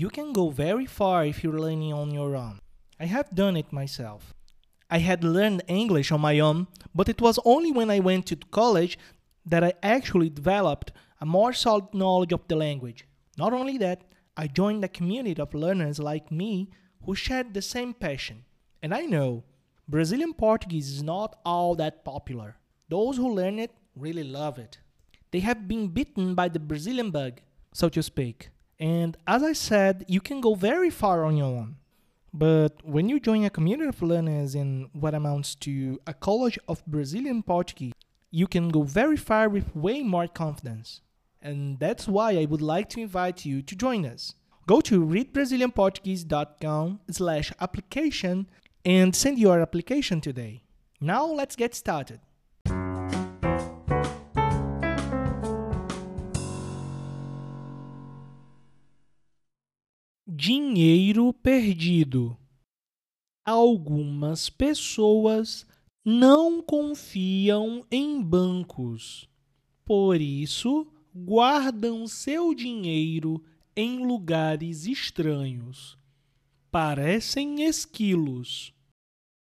You can go very far if you're learning on your own. I have done it myself. I had learned English on my own, but it was only when I went to college that I actually developed a more solid knowledge of the language. Not only that, I joined a community of learners like me who shared the same passion. And I know Brazilian Portuguese is not all that popular. Those who learn it really love it. They have been bitten by the Brazilian bug, so to speak. And as I said, you can go very far on your own. But when you join a community of learners in what amounts to a college of Brazilian Portuguese, you can go very far with way more confidence. And that's why I would like to invite you to join us. Go to readbrazilianportuguese.com slash application and send your application today. Now let's get started. Dinheiro perdido. Algumas pessoas não confiam em bancos. Por isso, guardam seu dinheiro em lugares estranhos. Parecem esquilos.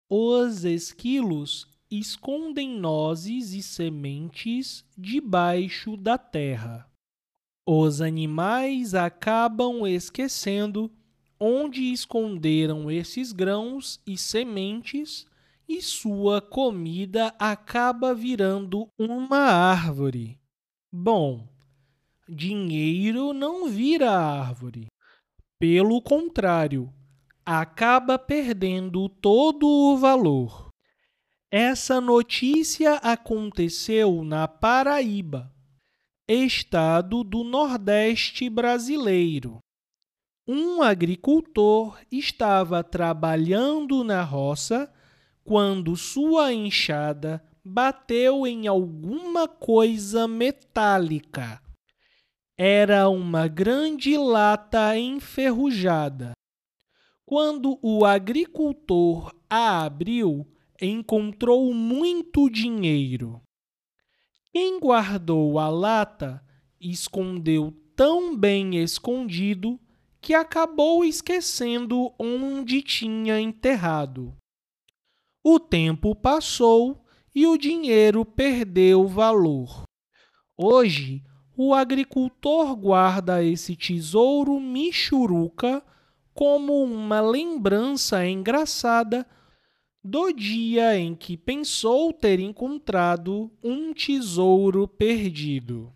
Os esquilos escondem nozes e sementes debaixo da terra. Os animais acabam esquecendo onde esconderam esses grãos e sementes e sua comida acaba virando uma árvore. Bom, dinheiro não vira árvore. Pelo contrário, acaba perdendo todo o valor. Essa notícia aconteceu na Paraíba, estado do Nordeste brasileiro. Um agricultor estava trabalhando na roça quando sua enxada bateu em alguma coisa metálica. Era uma grande lata enferrujada. Quando o agricultor a abriu, encontrou muito dinheiro. Quem guardou a lata escondeu tão bem escondido que acabou esquecendo onde tinha enterrado. O tempo passou e o dinheiro perdeu valor. Hoje, o agricultor guarda esse tesouro michuruca como uma lembrança engraçada do dia em que pensou ter encontrado um tesouro perdido.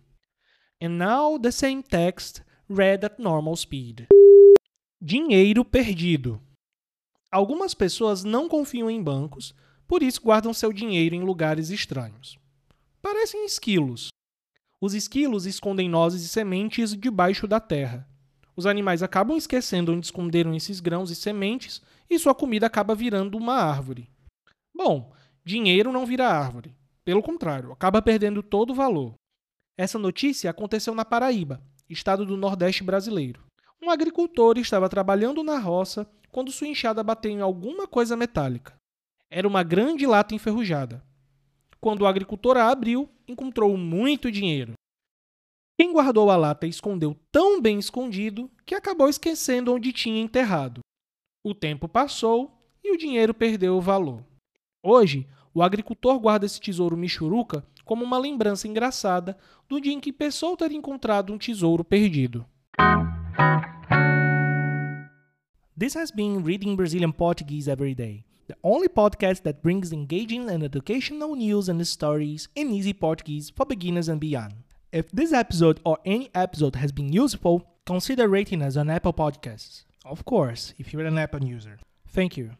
And now the same text read at normal speed. Dinheiro perdido. Algumas pessoas não confiam em bancos, por isso guardam seu dinheiro em lugares estranhos. Parecem esquilos. Os esquilos escondem nozes e sementes debaixo da terra. Os animais acabam esquecendo onde esconderam esses grãos e sementes e sua comida acaba virando uma árvore. Bom, dinheiro não vira árvore. Pelo contrário, acaba perdendo todo o valor. Essa notícia aconteceu na Paraíba, estado do Nordeste brasileiro. Um agricultor estava trabalhando na roça quando sua enxada bateu em alguma coisa metálica. Era uma grande lata enferrujada. Quando o agricultor a abriu, encontrou muito dinheiro. Quem guardou a lata escondeu tão bem escondido que acabou esquecendo onde tinha enterrado. O tempo passou e o dinheiro perdeu o valor. Hoje, o agricultor guarda esse tesouro michuruca como uma lembrança engraçada do dia em que pensou ter encontrado um tesouro perdido. This has been Reading Brazilian Portuguese Every Day, the only podcast that brings engaging and educational news and stories in easy Portuguese for beginners and beyond. If this episode or any episode has been useful, consider rating us on Apple Podcasts. Of course, if you're an Apple user. Thank you.